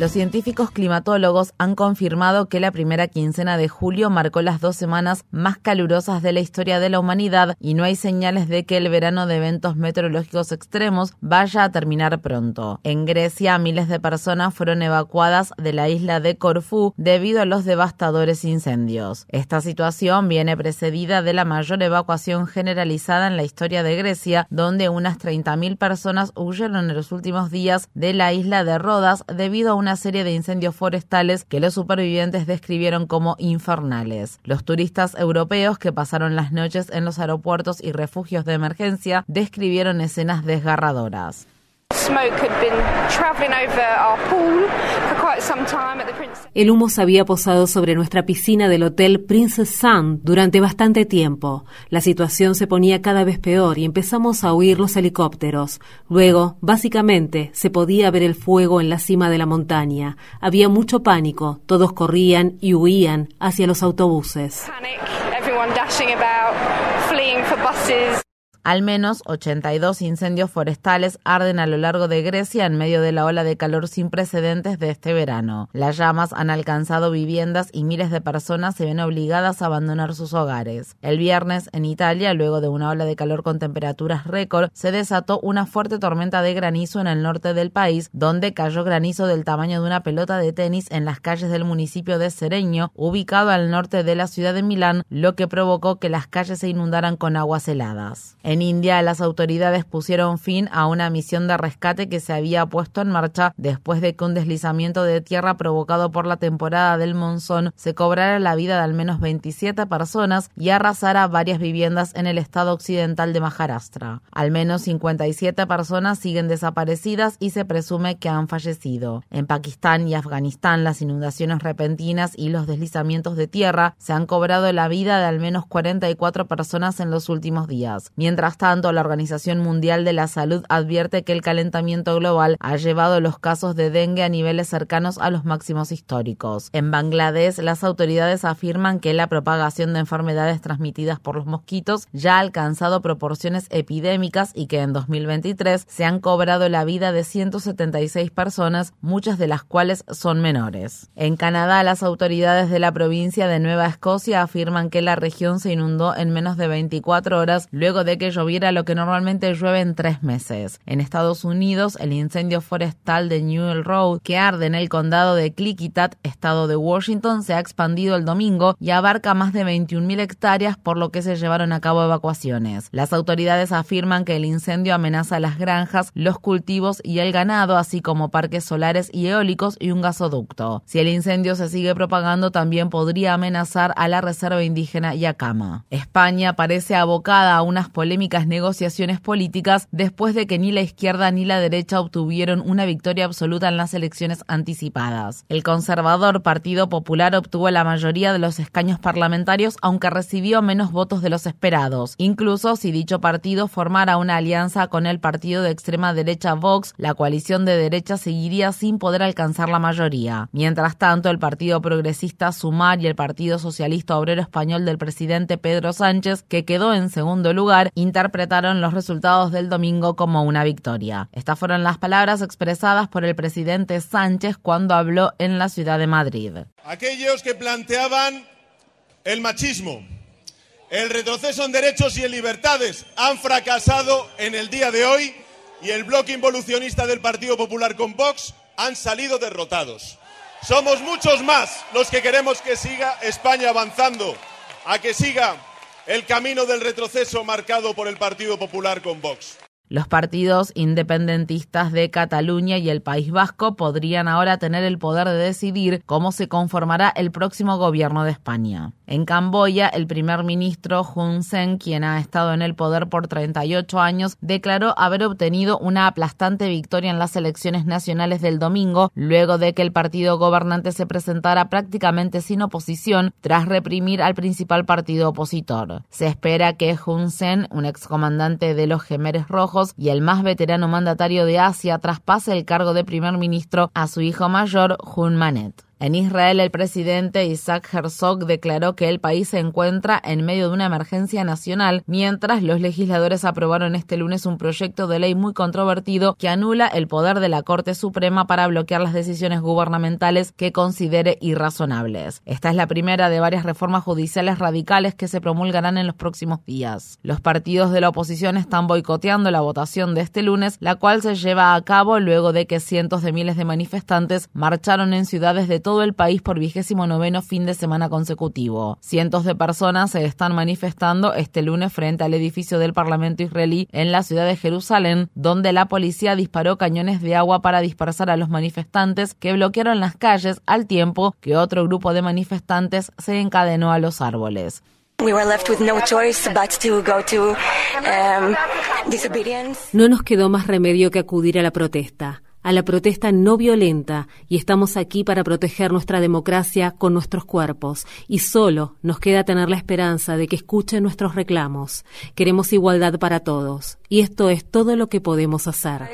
Los científicos climatólogos han confirmado que la primera quincena de julio marcó las dos semanas más calurosas de la historia de la humanidad y no hay señales de que el verano de eventos meteorológicos extremos vaya a terminar pronto. En Grecia, miles de personas fueron evacuadas de la isla de Corfú debido a los devastadores incendios. Esta situación viene precedida de la mayor evacuación generalizada en la historia de Grecia, donde unas 30.000 personas huyeron en los últimos días de la isla de Rodas debido a una serie de incendios forestales que los supervivientes describieron como infernales. Los turistas europeos que pasaron las noches en los aeropuertos y refugios de emergencia describieron escenas desgarradoras. El humo se había posado sobre nuestra piscina del hotel Princess Sun durante bastante tiempo. La situación se ponía cada vez peor y empezamos a huir los helicópteros. Luego, básicamente, se podía ver el fuego en la cima de la montaña. Había mucho pánico, todos corrían y huían hacia los autobuses. Al menos 82 incendios forestales arden a lo largo de Grecia en medio de la ola de calor sin precedentes de este verano. Las llamas han alcanzado viviendas y miles de personas se ven obligadas a abandonar sus hogares. El viernes, en Italia, luego de una ola de calor con temperaturas récord, se desató una fuerte tormenta de granizo en el norte del país, donde cayó granizo del tamaño de una pelota de tenis en las calles del municipio de Sereño, ubicado al norte de la ciudad de Milán, lo que provocó que las calles se inundaran con aguas heladas. En India, las autoridades pusieron fin a una misión de rescate que se había puesto en marcha después de que un deslizamiento de tierra provocado por la temporada del monzón se cobrara la vida de al menos 27 personas y arrasara varias viviendas en el estado occidental de Maharashtra. Al menos 57 personas siguen desaparecidas y se presume que han fallecido. En Pakistán y Afganistán, las inundaciones repentinas y los deslizamientos de tierra se han cobrado la vida de al menos 44 personas en los últimos días. Mientras Mientras tanto, la Organización Mundial de la Salud advierte que el calentamiento global ha llevado los casos de dengue a niveles cercanos a los máximos históricos. En Bangladesh, las autoridades afirman que la propagación de enfermedades transmitidas por los mosquitos ya ha alcanzado proporciones epidémicas y que en 2023 se han cobrado la vida de 176 personas, muchas de las cuales son menores. En Canadá, las autoridades de la provincia de Nueva Escocia afirman que la región se inundó en menos de 24 horas luego de que lloviera lo que normalmente llueve en tres meses. En Estados Unidos, el incendio forestal de Newell Road, que arde en el condado de Clickitat, estado de Washington, se ha expandido el domingo y abarca más de 21.000 hectáreas, por lo que se llevaron a cabo evacuaciones. Las autoridades afirman que el incendio amenaza las granjas, los cultivos y el ganado, así como parques solares y eólicos y un gasoducto. Si el incendio se sigue propagando, también podría amenazar a la reserva indígena Yacama. España parece abocada a unas polémicas negociaciones políticas después de que ni la izquierda ni la derecha obtuvieron una victoria absoluta en las elecciones anticipadas. El conservador Partido Popular obtuvo la mayoría de los escaños parlamentarios, aunque recibió menos votos de los esperados. Incluso si dicho partido formara una alianza con el partido de extrema derecha Vox, la coalición de derecha seguiría sin poder alcanzar la mayoría. Mientras tanto, el Partido Progresista Sumar y el Partido Socialista Obrero Español del presidente Pedro Sánchez, que quedó en segundo lugar, interpretaron los resultados del domingo como una victoria. Estas fueron las palabras expresadas por el presidente Sánchez cuando habló en la ciudad de Madrid. Aquellos que planteaban el machismo, el retroceso en derechos y en libertades han fracasado en el día de hoy y el bloque involucionista del Partido Popular con Vox han salido derrotados. Somos muchos más los que queremos que siga España avanzando, a que siga el camino del retroceso marcado por el Partido Popular con Vox. Los partidos independentistas de Cataluña y el País Vasco podrían ahora tener el poder de decidir cómo se conformará el próximo gobierno de España. En Camboya, el primer ministro Hun Sen, quien ha estado en el poder por 38 años, declaró haber obtenido una aplastante victoria en las elecciones nacionales del domingo, luego de que el partido gobernante se presentara prácticamente sin oposición tras reprimir al principal partido opositor. Se espera que Hun Sen, un excomandante de los Gemeres Rojos y el más veterano mandatario de Asia, traspase el cargo de primer ministro a su hijo mayor, Hun Manet. En Israel, el presidente Isaac Herzog declaró que el país se encuentra en medio de una emergencia nacional, mientras los legisladores aprobaron este lunes un proyecto de ley muy controvertido que anula el poder de la Corte Suprema para bloquear las decisiones gubernamentales que considere irrazonables. Esta es la primera de varias reformas judiciales radicales que se promulgarán en los próximos días. Los partidos de la oposición están boicoteando la votación de este lunes, la cual se lleva a cabo luego de que cientos de miles de manifestantes marcharon en ciudades de todo todo el país por vigésimo noveno fin de semana consecutivo. Cientos de personas se están manifestando este lunes frente al edificio del Parlamento israelí en la ciudad de Jerusalén, donde la policía disparó cañones de agua para dispersar a los manifestantes que bloquearon las calles al tiempo que otro grupo de manifestantes se encadenó a los árboles. No nos quedó más remedio que acudir a la protesta a la protesta no violenta y estamos aquí para proteger nuestra democracia con nuestros cuerpos y solo nos queda tener la esperanza de que escuchen nuestros reclamos. Queremos igualdad para todos y esto es todo lo que podemos hacer.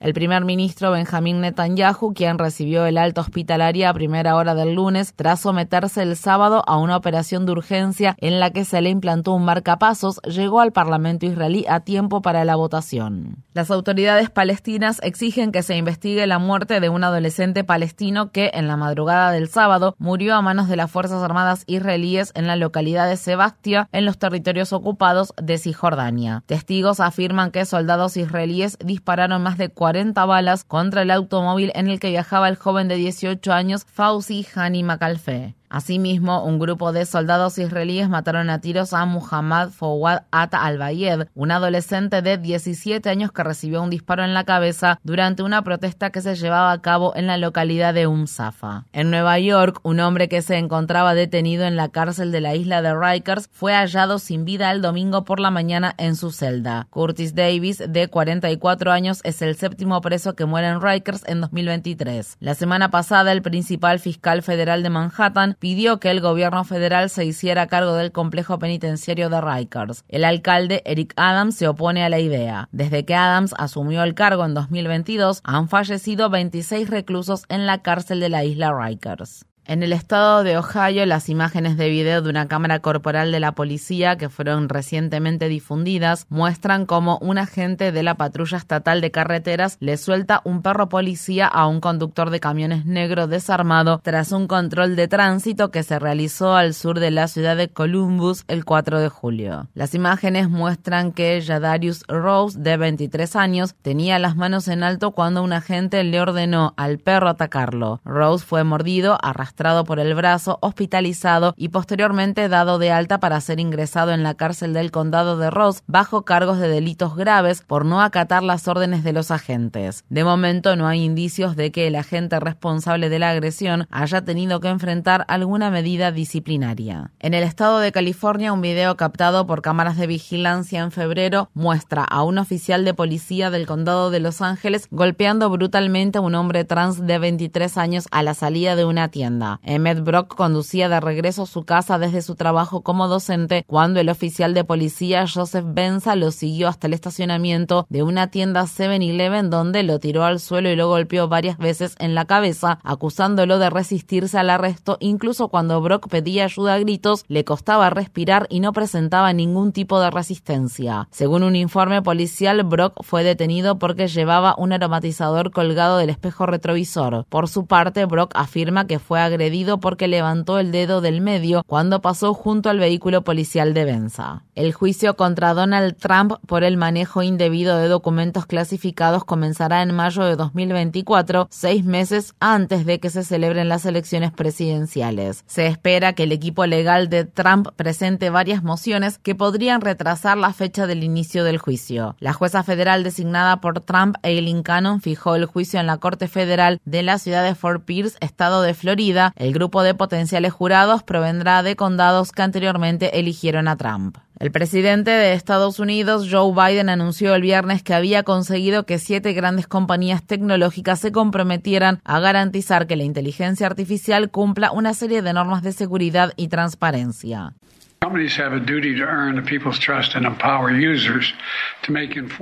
El primer ministro Benjamín Netanyahu, quien recibió el alta hospitalaria a primera hora del lunes tras someterse el sábado a una operación de urgencia en la que se le implantó un marcapasos, llegó al Parlamento israelí a tiempo para la votación. Las autoridades palestinas exigen que se investigue la muerte de un adolescente palestino que en la madrugada del sábado murió a manos de las Fuerzas Armadas israelíes en la localidad de Sebastia, en los territorios ocupados de Cisjordania. Testigos afirman que soldados israelíes dispararon más de 40 balas contra el automóvil en el que viajaba el joven de 18 años Fauzi Hani Makalfe. Asimismo, un grupo de soldados israelíes mataron a tiros a Muhammad Fawad At al-Bayed, un adolescente de 17 años que recibió un disparo en la cabeza durante una protesta que se llevaba a cabo en la localidad de Umsafa. En Nueva York, un hombre que se encontraba detenido en la cárcel de la isla de Rikers fue hallado sin vida el domingo por la mañana en su celda. Curtis Davis, de 44 años, es el séptimo preso que muere en Rikers en 2023. La semana pasada, el principal fiscal federal de Manhattan pidió que el gobierno federal se hiciera cargo del complejo penitenciario de Rikers. El alcalde Eric Adams se opone a la idea. Desde que Adams asumió el cargo en 2022, han fallecido 26 reclusos en la cárcel de la isla Rikers. En el estado de Ohio, las imágenes de video de una cámara corporal de la policía que fueron recientemente difundidas muestran cómo un agente de la patrulla estatal de carreteras le suelta un perro policía a un conductor de camiones negro desarmado tras un control de tránsito que se realizó al sur de la ciudad de Columbus el 4 de julio. Las imágenes muestran que Jadarius Rose, de 23 años, tenía las manos en alto cuando un agente le ordenó al perro atacarlo. Rose fue mordido, arrastrado por el brazo, hospitalizado y posteriormente dado de alta para ser ingresado en la cárcel del condado de Ross bajo cargos de delitos graves por no acatar las órdenes de los agentes. De momento no hay indicios de que el agente responsable de la agresión haya tenido que enfrentar alguna medida disciplinaria. En el estado de California, un video captado por cámaras de vigilancia en febrero muestra a un oficial de policía del condado de Los Ángeles golpeando brutalmente a un hombre trans de 23 años a la salida de una tienda. Emmett Brock conducía de regreso a su casa desde su trabajo como docente cuando el oficial de policía Joseph Benza lo siguió hasta el estacionamiento de una tienda 7-Eleven donde lo tiró al suelo y lo golpeó varias veces en la cabeza, acusándolo de resistirse al arresto incluso cuando Brock pedía ayuda a gritos, le costaba respirar y no presentaba ningún tipo de resistencia. Según un informe policial, Brock fue detenido porque llevaba un aromatizador colgado del espejo retrovisor. Por su parte, Brock afirma que fue agredido agredido porque levantó el dedo del medio cuando pasó junto al vehículo policial de Benza. El juicio contra Donald Trump por el manejo indebido de documentos clasificados comenzará en mayo de 2024, seis meses antes de que se celebren las elecciones presidenciales. Se espera que el equipo legal de Trump presente varias mociones que podrían retrasar la fecha del inicio del juicio. La jueza federal designada por Trump, Eileen Cannon, fijó el juicio en la Corte Federal de la ciudad de Fort Pierce, estado de Florida. El grupo de potenciales jurados provendrá de condados que anteriormente eligieron a Trump. El presidente de Estados Unidos, Joe Biden, anunció el viernes que había conseguido que siete grandes compañías tecnológicas se comprometieran a garantizar que la inteligencia artificial cumpla una serie de normas de seguridad y transparencia.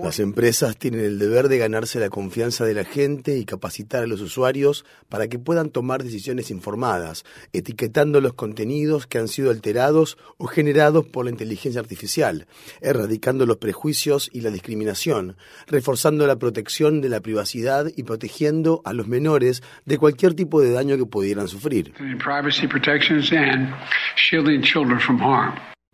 Las empresas tienen el deber de ganarse la confianza de la gente y capacitar a los usuarios para que puedan tomar decisiones informadas, etiquetando los contenidos que han sido alterados o generados por la inteligencia artificial, erradicando los prejuicios y la discriminación, reforzando la protección de la privacidad y protegiendo a los menores de cualquier tipo de daño que pudieran sufrir.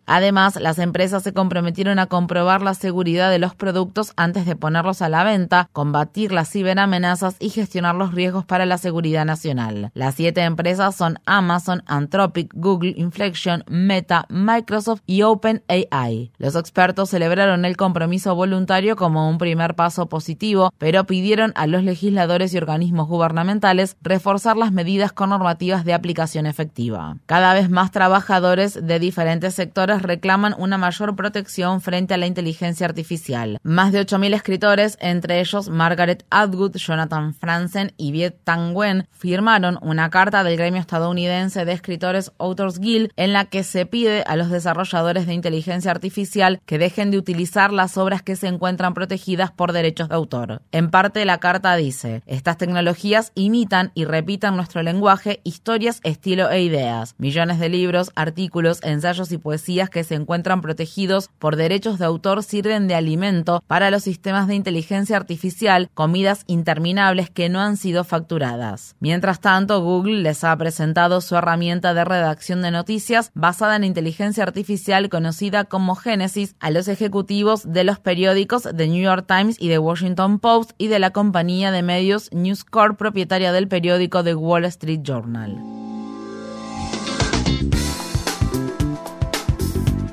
Además, las empresas se comprometieron a comprobar la seguridad de los productos antes de ponerlos a la venta, combatir las ciberamenazas y gestionar los riesgos para la seguridad nacional. Las siete empresas son Amazon, Anthropic, Google, Inflection, Meta, Microsoft y OpenAI. Los expertos celebraron el compromiso voluntario como un primer paso positivo, pero pidieron a los legisladores y organismos gubernamentales reforzar las medidas con normativas de aplicación efectiva. Cada vez más trabajadores de diferentes sectores reclaman una mayor protección frente a la inteligencia artificial. Más de 8.000 escritores, entre ellos Margaret Atwood, Jonathan Franzen y Viet Tang Wen, firmaron una carta del gremio estadounidense de escritores Authors Guild en la que se pide a los desarrolladores de inteligencia artificial que dejen de utilizar las obras que se encuentran protegidas por derechos de autor. En parte la carta dice, estas tecnologías imitan y repitan nuestro lenguaje, historias, estilo e ideas. Millones de libros, artículos, ensayos y poesías que se encuentran protegidos por derechos de autor sirven de alimento para los sistemas de inteligencia artificial, comidas interminables que no han sido facturadas. Mientras tanto, Google les ha presentado su herramienta de redacción de noticias basada en inteligencia artificial conocida como Genesis a los ejecutivos de los periódicos The New York Times y The Washington Post y de la compañía de medios News Corp propietaria del periódico The Wall Street Journal.